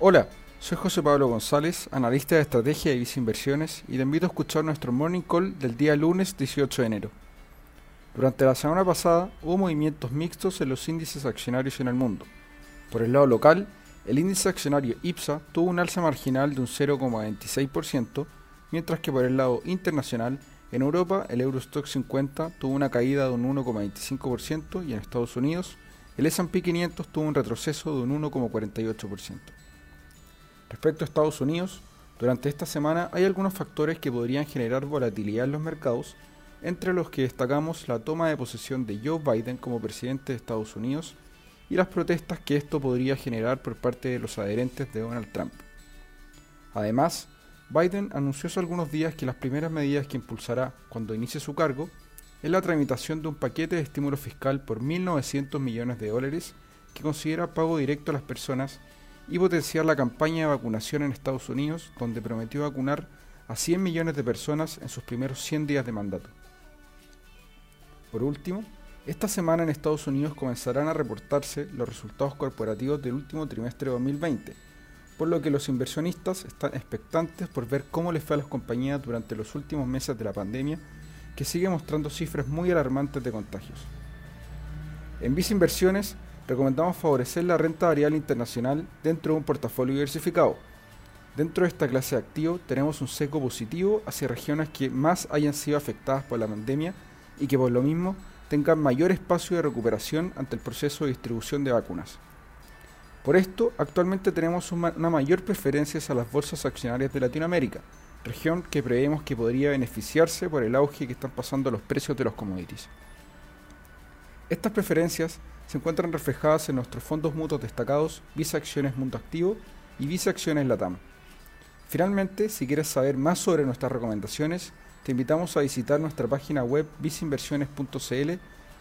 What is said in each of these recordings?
Hola, soy José Pablo González, analista de estrategia de Visa Inversiones y te invito a escuchar nuestro morning call del día lunes 18 de enero. Durante la semana pasada hubo movimientos mixtos en los índices accionarios en el mundo. Por el lado local, el índice accionario IPSA tuvo un alza marginal de un 0,26%, mientras que por el lado internacional, en Europa el Eurostock 50 tuvo una caída de un 1,25% y en Estados Unidos el S&P 500 tuvo un retroceso de un 1,48%. Respecto a Estados Unidos, durante esta semana hay algunos factores que podrían generar volatilidad en los mercados, entre los que destacamos la toma de posesión de Joe Biden como presidente de Estados Unidos y las protestas que esto podría generar por parte de los adherentes de Donald Trump. Además, Biden anunció hace algunos días que las primeras medidas que impulsará cuando inicie su cargo es la tramitación de un paquete de estímulo fiscal por 1.900 millones de dólares que considera pago directo a las personas y potenciar la campaña de vacunación en Estados Unidos, donde prometió vacunar a 100 millones de personas en sus primeros 100 días de mandato. Por último, esta semana en Estados Unidos comenzarán a reportarse los resultados corporativos del último trimestre de 2020, por lo que los inversionistas están expectantes por ver cómo les fue a las compañías durante los últimos meses de la pandemia, que sigue mostrando cifras muy alarmantes de contagios. En Visa Inversiones recomendamos favorecer la renta variable internacional dentro de un portafolio diversificado. Dentro de esta clase de activo tenemos un seco positivo hacia regiones que más hayan sido afectadas por la pandemia y que por lo mismo tengan mayor espacio de recuperación ante el proceso de distribución de vacunas. Por esto, actualmente tenemos una mayor preferencia a las bolsas accionarias de Latinoamérica, región que preveemos que podría beneficiarse por el auge que están pasando los precios de los commodities. Estas preferencias se encuentran reflejadas en nuestros fondos mutuos destacados Visa Acciones Mundo Activo y Visa Acciones Latam. Finalmente, si quieres saber más sobre nuestras recomendaciones, te invitamos a visitar nuestra página web visainversiones.cl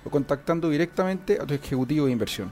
o contactando directamente a tu ejecutivo de inversión.